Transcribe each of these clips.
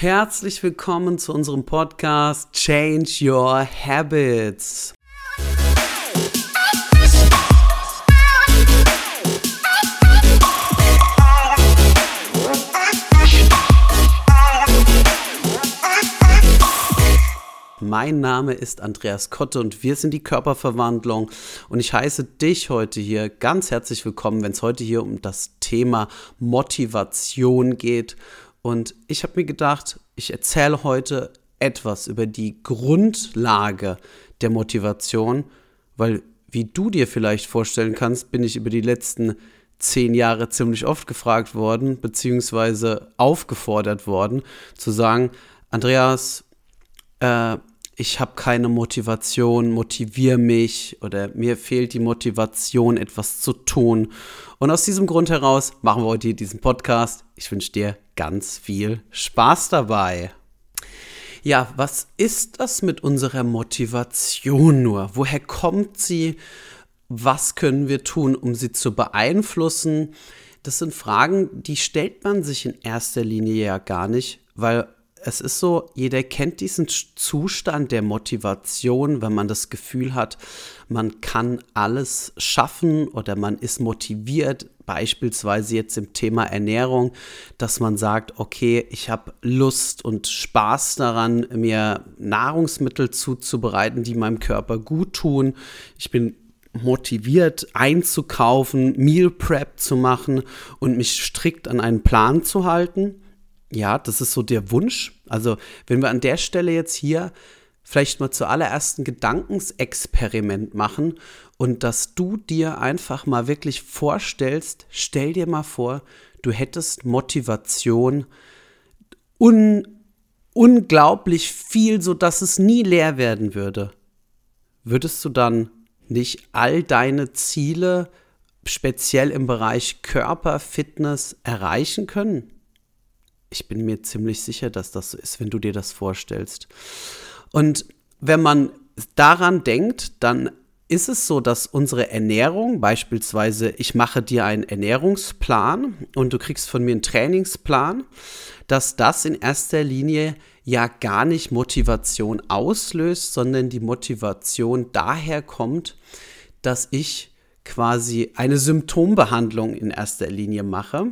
Herzlich willkommen zu unserem Podcast Change Your Habits. Mein Name ist Andreas Kotte und wir sind die Körperverwandlung und ich heiße dich heute hier ganz herzlich willkommen, wenn es heute hier um das Thema Motivation geht. Und ich habe mir gedacht, ich erzähle heute etwas über die Grundlage der Motivation, weil wie du dir vielleicht vorstellen kannst, bin ich über die letzten zehn Jahre ziemlich oft gefragt worden, beziehungsweise aufgefordert worden, zu sagen, Andreas, äh, ich habe keine Motivation, motiviere mich oder mir fehlt die Motivation, etwas zu tun. Und aus diesem Grund heraus machen wir heute diesen Podcast. Ich wünsche dir ganz viel Spaß dabei. Ja, was ist das mit unserer Motivation nur? Woher kommt sie? Was können wir tun, um sie zu beeinflussen? Das sind Fragen, die stellt man sich in erster Linie ja gar nicht, weil es ist so, jeder kennt diesen Zustand der Motivation, wenn man das Gefühl hat, man kann alles schaffen oder man ist motiviert, beispielsweise jetzt im Thema Ernährung, dass man sagt, okay, ich habe Lust und Spaß daran, mir Nahrungsmittel zuzubereiten, die meinem Körper gut tun. Ich bin motiviert einzukaufen, Meal Prep zu machen und mich strikt an einen Plan zu halten ja, das ist so der Wunsch. Also, wenn wir an der Stelle jetzt hier vielleicht mal zuallererst ein Gedankensexperiment machen und dass du dir einfach mal wirklich vorstellst, stell dir mal vor, du hättest Motivation un unglaublich viel, sodass es nie leer werden würde. Würdest du dann nicht all deine Ziele speziell im Bereich Körper, Fitness erreichen können? Ich bin mir ziemlich sicher, dass das so ist, wenn du dir das vorstellst. Und wenn man daran denkt, dann ist es so, dass unsere Ernährung, beispielsweise ich mache dir einen Ernährungsplan und du kriegst von mir einen Trainingsplan, dass das in erster Linie ja gar nicht Motivation auslöst, sondern die Motivation daher kommt, dass ich quasi eine Symptombehandlung in erster Linie mache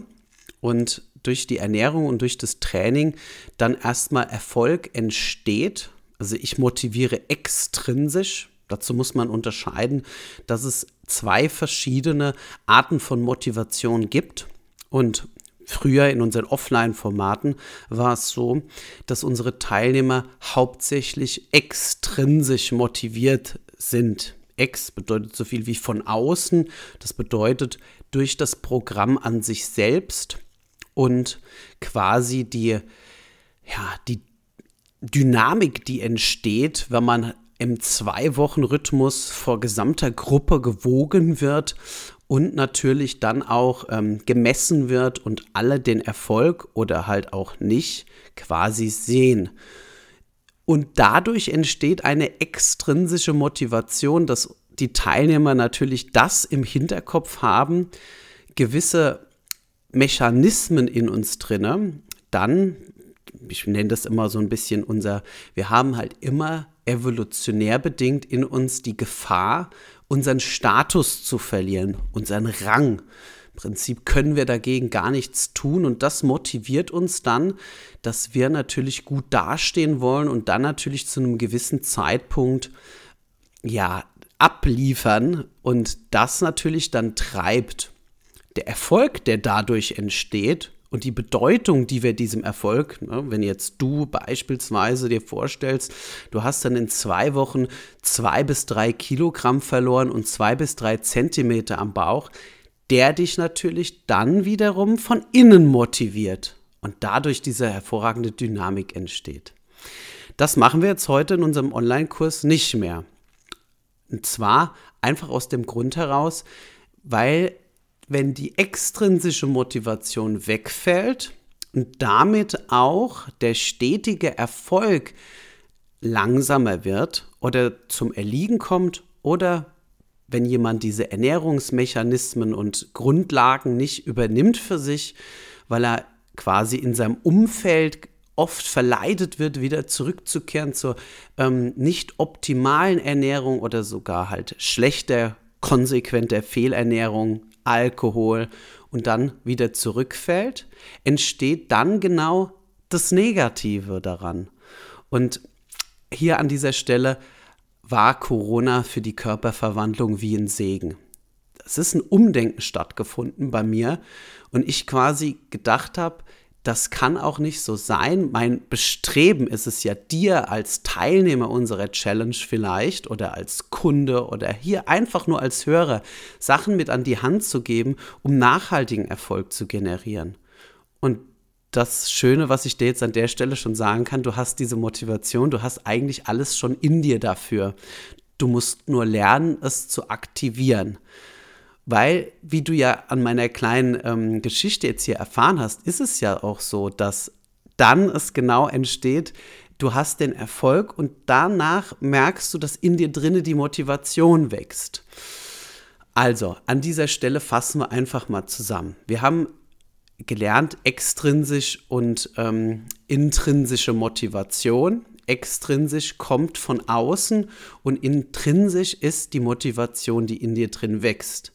und durch die Ernährung und durch das Training dann erstmal Erfolg entsteht. Also ich motiviere extrinsisch. Dazu muss man unterscheiden, dass es zwei verschiedene Arten von Motivation gibt. Und früher in unseren Offline-Formaten war es so, dass unsere Teilnehmer hauptsächlich extrinsisch motiviert sind. Ex bedeutet so viel wie von außen. Das bedeutet durch das Programm an sich selbst und quasi die, ja, die Dynamik, die entsteht, wenn man im Zwei-Wochen-Rhythmus vor gesamter Gruppe gewogen wird und natürlich dann auch ähm, gemessen wird und alle den Erfolg oder halt auch nicht quasi sehen. Und dadurch entsteht eine extrinsische Motivation, dass die Teilnehmer natürlich das im Hinterkopf haben, gewisse Mechanismen in uns drinne, dann, ich nenne das immer so ein bisschen unser, wir haben halt immer evolutionär bedingt in uns die Gefahr, unseren Status zu verlieren, unseren Rang. Im Prinzip können wir dagegen gar nichts tun und das motiviert uns dann, dass wir natürlich gut dastehen wollen und dann natürlich zu einem gewissen Zeitpunkt ja abliefern und das natürlich dann treibt der Erfolg, der dadurch entsteht und die Bedeutung, die wir diesem Erfolg, ne, wenn jetzt du beispielsweise dir vorstellst, du hast dann in zwei Wochen zwei bis drei Kilogramm verloren und zwei bis drei Zentimeter am Bauch, der dich natürlich dann wiederum von innen motiviert und dadurch diese hervorragende Dynamik entsteht. Das machen wir jetzt heute in unserem Online-Kurs nicht mehr. Und zwar einfach aus dem Grund heraus, weil wenn die extrinsische Motivation wegfällt und damit auch der stetige Erfolg langsamer wird oder zum Erliegen kommt oder wenn jemand diese Ernährungsmechanismen und Grundlagen nicht übernimmt für sich, weil er quasi in seinem Umfeld oft verleitet wird, wieder zurückzukehren zur ähm, nicht optimalen Ernährung oder sogar halt schlechter, konsequenter Fehlernährung, Alkohol und dann wieder zurückfällt, entsteht dann genau das Negative daran. Und hier an dieser Stelle war Corona für die Körperverwandlung wie ein Segen. Es ist ein Umdenken stattgefunden bei mir und ich quasi gedacht habe, das kann auch nicht so sein. Mein Bestreben ist es ja, dir als Teilnehmer unserer Challenge vielleicht oder als Kunde oder hier einfach nur als Hörer Sachen mit an die Hand zu geben, um nachhaltigen Erfolg zu generieren. Und das Schöne, was ich dir jetzt an der Stelle schon sagen kann, du hast diese Motivation, du hast eigentlich alles schon in dir dafür. Du musst nur lernen, es zu aktivieren. Weil, wie du ja an meiner kleinen ähm, Geschichte jetzt hier erfahren hast, ist es ja auch so, dass dann es genau entsteht, du hast den Erfolg und danach merkst du, dass in dir drinne die Motivation wächst. Also, an dieser Stelle fassen wir einfach mal zusammen. Wir haben gelernt, extrinsisch und ähm, intrinsische Motivation. Extrinsisch kommt von außen und intrinsisch ist die Motivation, die in dir drin wächst.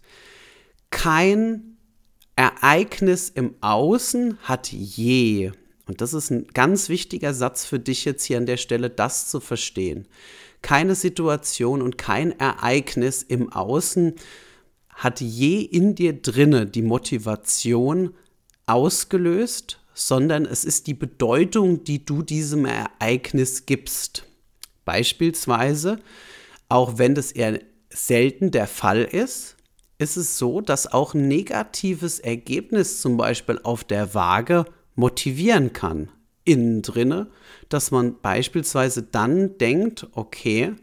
Kein Ereignis im Außen hat je, und das ist ein ganz wichtiger Satz für dich jetzt hier an der Stelle, das zu verstehen. Keine Situation und kein Ereignis im Außen hat je in dir drinne die Motivation, ausgelöst, sondern es ist die Bedeutung, die du diesem Ereignis gibst. Beispielsweise, auch wenn das eher selten der Fall ist, ist es so, dass auch ein negatives Ergebnis zum Beispiel auf der Waage motivieren kann. Innen drinne, dass man beispielsweise dann denkt, okay,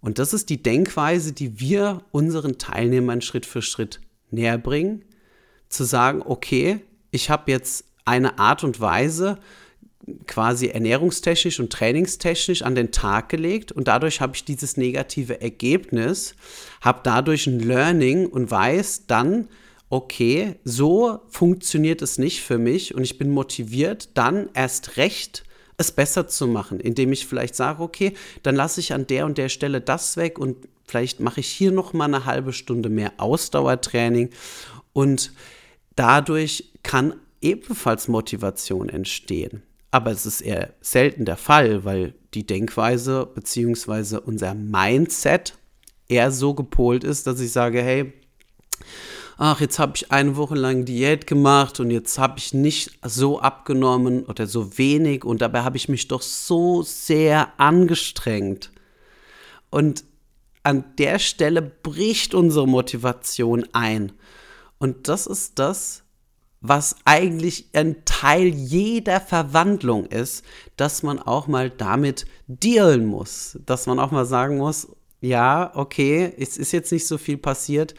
und das ist die Denkweise, die wir unseren Teilnehmern Schritt für Schritt näher bringen, zu sagen, okay, ich habe jetzt eine Art und Weise quasi ernährungstechnisch und trainingstechnisch an den Tag gelegt und dadurch habe ich dieses negative Ergebnis, habe dadurch ein Learning und weiß dann, okay, so funktioniert es nicht für mich und ich bin motiviert, dann erst recht es besser zu machen, indem ich vielleicht sage, okay, dann lasse ich an der und der Stelle das weg und vielleicht mache ich hier noch mal eine halbe Stunde mehr Ausdauertraining und dadurch kann ebenfalls Motivation entstehen. Aber es ist eher selten der Fall, weil die Denkweise bzw. unser Mindset eher so gepolt ist, dass ich sage, hey, ach, jetzt habe ich eine Woche lang Diät gemacht und jetzt habe ich nicht so abgenommen oder so wenig und dabei habe ich mich doch so sehr angestrengt. Und an der Stelle bricht unsere Motivation ein. Und das ist das, was eigentlich ein Teil jeder Verwandlung ist, dass man auch mal damit dealen muss. Dass man auch mal sagen muss, ja, okay, es ist jetzt nicht so viel passiert.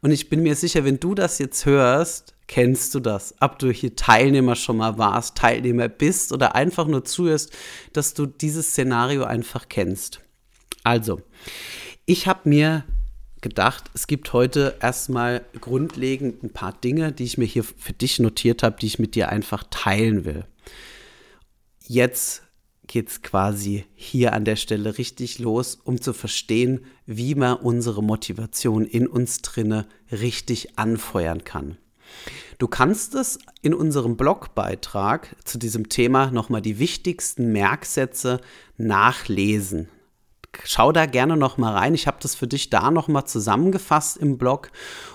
Und ich bin mir sicher, wenn du das jetzt hörst, kennst du das. Ob du hier Teilnehmer schon mal warst, Teilnehmer bist oder einfach nur zuhörst, dass du dieses Szenario einfach kennst. Also, ich habe mir gedacht, es gibt heute erstmal grundlegend ein paar Dinge, die ich mir hier für dich notiert habe, die ich mit dir einfach teilen will. Jetzt geht es quasi hier an der Stelle richtig los, um zu verstehen, wie man unsere Motivation in uns drinne richtig anfeuern kann. Du kannst es in unserem Blogbeitrag zu diesem Thema nochmal die wichtigsten Merksätze nachlesen schau da gerne noch mal rein. Ich habe das für dich da noch mal zusammengefasst im Blog.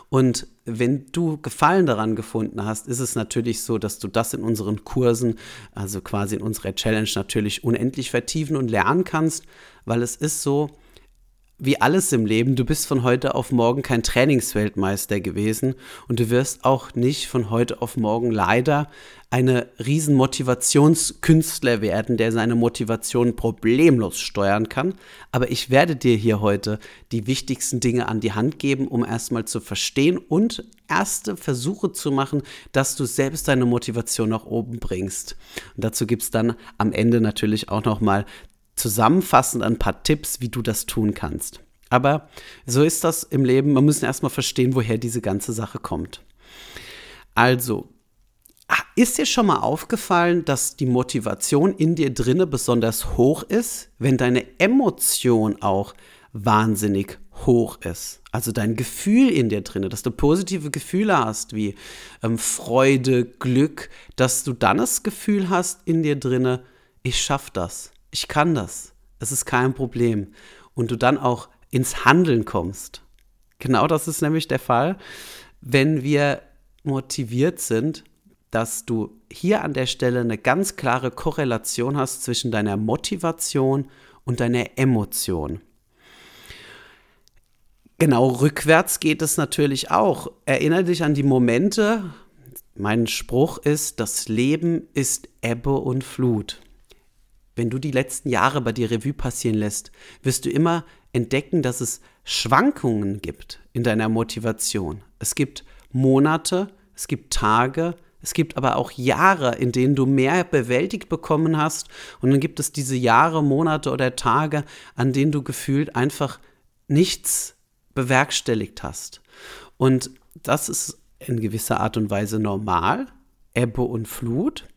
Und wenn du Gefallen daran gefunden hast, ist es natürlich so, dass du das in unseren Kursen, also quasi in unserer Challenge natürlich unendlich vertiefen und lernen kannst, weil es ist so, wie alles im Leben, du bist von heute auf morgen kein Trainingsweltmeister gewesen und du wirst auch nicht von heute auf morgen leider eine riesen Motivationskünstler werden, der seine Motivation problemlos steuern kann. Aber ich werde dir hier heute die wichtigsten Dinge an die Hand geben, um erstmal zu verstehen und erste Versuche zu machen, dass du selbst deine Motivation nach oben bringst. Und dazu gibt es dann am Ende natürlich auch nochmal zusammenfassend ein paar Tipps, wie du das tun kannst. Aber so ist das im Leben. Man muss erstmal verstehen, woher diese ganze Sache kommt. Also, ist dir schon mal aufgefallen, dass die Motivation in dir drinne besonders hoch ist, wenn deine Emotion auch wahnsinnig hoch ist? Also dein Gefühl in dir drinne, dass du positive Gefühle hast, wie ähm, Freude, Glück, dass du dann das Gefühl hast in dir drinne, ich schaff das, ich kann das, es ist kein Problem. Und du dann auch ins Handeln kommst. Genau das ist nämlich der Fall, wenn wir motiviert sind, dass du hier an der Stelle eine ganz klare Korrelation hast zwischen deiner Motivation und deiner Emotion. Genau rückwärts geht es natürlich auch. Erinnere dich an die Momente. Mein Spruch ist, das Leben ist Ebbe und Flut. Wenn du die letzten Jahre bei dir Revue passieren lässt, wirst du immer entdecken, dass es Schwankungen gibt in deiner Motivation. Es gibt Monate, es gibt Tage, es gibt aber auch Jahre, in denen du mehr bewältigt bekommen hast. Und dann gibt es diese Jahre, Monate oder Tage, an denen du gefühlt einfach nichts bewerkstelligt hast. Und das ist in gewisser Art und Weise normal, Ebbe und Flut.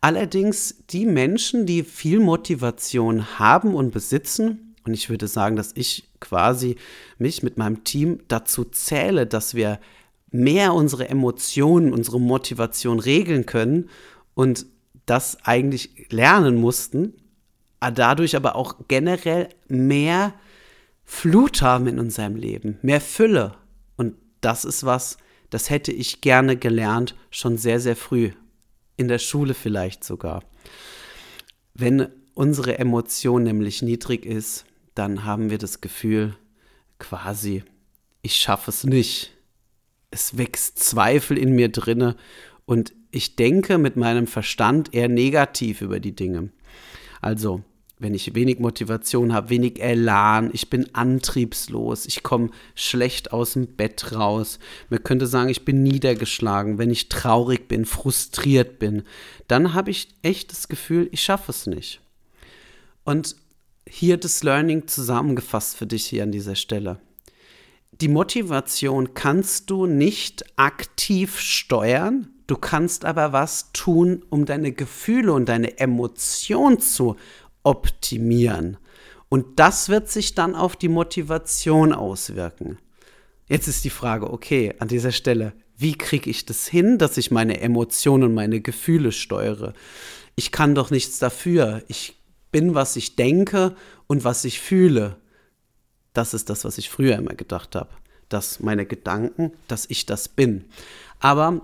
Allerdings die Menschen, die viel Motivation haben und besitzen, und ich würde sagen, dass ich quasi mich mit meinem Team dazu zähle, dass wir mehr unsere Emotionen, unsere Motivation regeln können und das eigentlich lernen mussten, dadurch aber auch generell mehr Flut haben in unserem Leben, mehr Fülle. Und das ist was, das hätte ich gerne gelernt, schon sehr, sehr früh. In der Schule vielleicht sogar. Wenn unsere Emotion nämlich niedrig ist, dann haben wir das Gefühl, quasi, ich schaffe es nicht. Es wächst Zweifel in mir drinne und ich denke mit meinem Verstand eher negativ über die Dinge. Also, wenn ich wenig Motivation habe, wenig Elan, ich bin antriebslos, ich komme schlecht aus dem Bett raus. Man könnte sagen, ich bin niedergeschlagen, wenn ich traurig bin, frustriert bin, dann habe ich echt das Gefühl, ich schaffe es nicht. Und hier das Learning zusammengefasst für dich hier an dieser Stelle. Die Motivation kannst du nicht aktiv steuern, du kannst aber was tun, um deine Gefühle und deine Emotionen zu optimieren. Und das wird sich dann auf die Motivation auswirken. Jetzt ist die Frage, okay, an dieser Stelle, wie kriege ich das hin, dass ich meine Emotionen und meine Gefühle steuere? Ich kann doch nichts dafür. Ich bin, was ich denke und was ich fühle. Das ist das, was ich früher immer gedacht habe. Dass meine Gedanken, dass ich das bin. Aber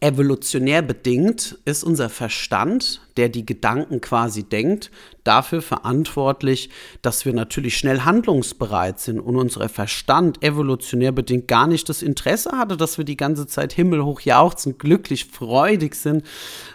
evolutionär bedingt ist unser Verstand, der die Gedanken quasi denkt, dafür verantwortlich, dass wir natürlich schnell handlungsbereit sind und unser Verstand evolutionär bedingt gar nicht das Interesse hatte, dass wir die ganze Zeit himmelhoch jauchzen, glücklich, freudig sind,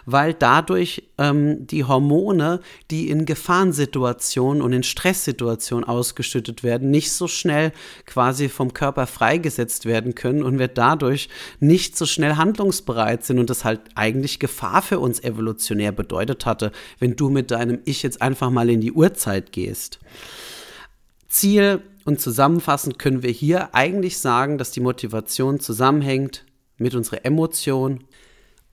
weil dadurch ähm, die Hormone, die in Gefahrensituationen und in Stresssituationen ausgeschüttet werden, nicht so schnell quasi vom Körper freigesetzt werden können und wir dadurch nicht so schnell handlungsbereit sind und das halt eigentlich Gefahr für uns evolutionär bedeutet hatte, wenn du mit deinem Ich jetzt einfach mal in die Uhrzeit gehst. Ziel und zusammenfassend können wir hier eigentlich sagen, dass die Motivation zusammenhängt mit unserer Emotion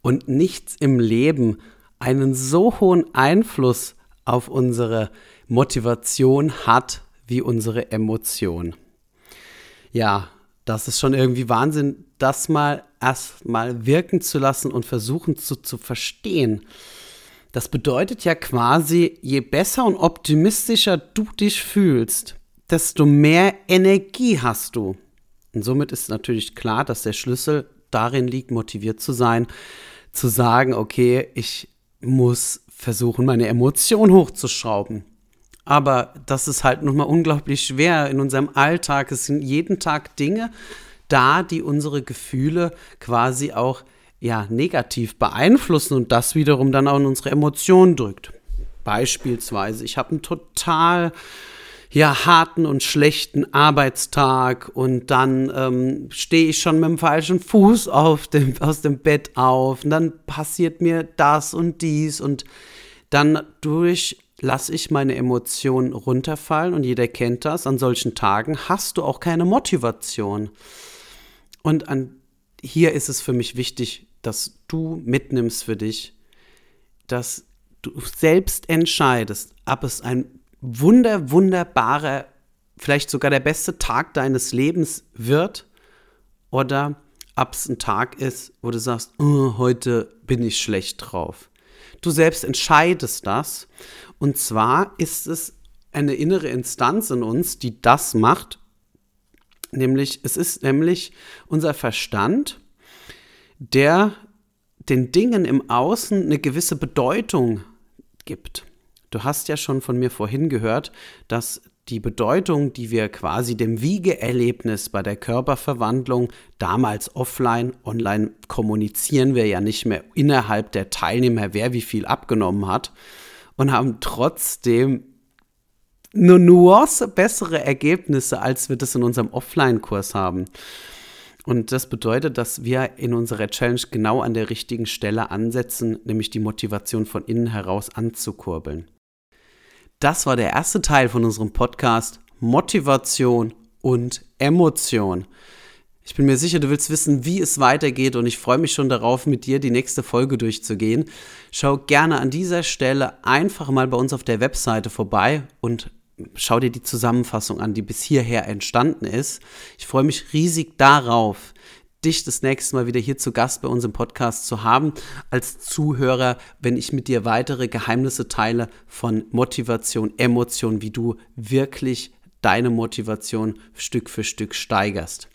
und nichts im Leben einen so hohen Einfluss auf unsere Motivation hat wie unsere Emotion. Ja, das ist schon irgendwie Wahnsinn, das mal erstmal wirken zu lassen und versuchen zu, zu verstehen. Das bedeutet ja quasi, je besser und optimistischer du dich fühlst, desto mehr Energie hast du. Und somit ist natürlich klar, dass der Schlüssel darin liegt, motiviert zu sein, zu sagen, okay, ich muss versuchen, meine Emotionen hochzuschrauben. Aber das ist halt nochmal unglaublich schwer in unserem Alltag. Es sind jeden Tag Dinge da, die unsere Gefühle quasi auch ja, negativ beeinflussen und das wiederum dann auch in unsere Emotionen drückt. Beispielsweise, ich habe einen total ja, harten und schlechten Arbeitstag und dann ähm, stehe ich schon mit dem falschen Fuß auf dem, aus dem Bett auf und dann passiert mir das und dies und dann durch lasse ich meine Emotionen runterfallen und jeder kennt das. An solchen Tagen hast du auch keine Motivation. Und an, hier ist es für mich wichtig, dass du mitnimmst für dich, dass du selbst entscheidest, ob es ein wunder, wunderbarer, vielleicht sogar der beste Tag deines Lebens wird oder ob es ein Tag ist, wo du sagst, oh, heute bin ich schlecht drauf. Du selbst entscheidest das. Und zwar ist es eine innere Instanz in uns, die das macht. Nämlich, es ist nämlich unser Verstand, der den Dingen im Außen eine gewisse Bedeutung gibt. Du hast ja schon von mir vorhin gehört, dass die Bedeutung, die wir quasi dem Wiegeerlebnis bei der Körperverwandlung damals offline, online kommunizieren wir ja nicht mehr innerhalb der Teilnehmer, wer wie viel abgenommen hat und haben trotzdem eine Nuance bessere Ergebnisse, als wir das in unserem Offline-Kurs haben. Und das bedeutet, dass wir in unserer Challenge genau an der richtigen Stelle ansetzen, nämlich die Motivation von innen heraus anzukurbeln. Das war der erste Teil von unserem Podcast Motivation und Emotion. Ich bin mir sicher, du willst wissen, wie es weitergeht und ich freue mich schon darauf, mit dir die nächste Folge durchzugehen. Schau gerne an dieser Stelle einfach mal bei uns auf der Webseite vorbei und schau dir die Zusammenfassung an, die bis hierher entstanden ist. Ich freue mich riesig darauf, dich das nächste Mal wieder hier zu Gast bei uns im Podcast zu haben, als Zuhörer, wenn ich mit dir weitere Geheimnisse teile von Motivation, Emotion, wie du wirklich deine Motivation Stück für Stück steigerst.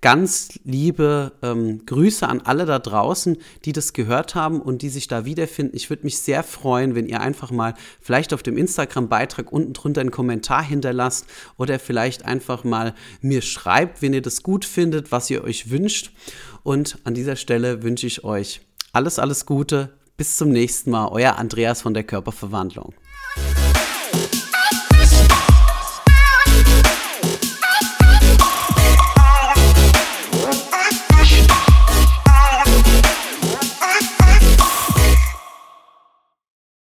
Ganz liebe ähm, Grüße an alle da draußen, die das gehört haben und die sich da wiederfinden. Ich würde mich sehr freuen, wenn ihr einfach mal vielleicht auf dem Instagram-Beitrag unten drunter einen Kommentar hinterlasst oder vielleicht einfach mal mir schreibt, wenn ihr das gut findet, was ihr euch wünscht. Und an dieser Stelle wünsche ich euch alles, alles Gute. Bis zum nächsten Mal. Euer Andreas von der Körperverwandlung.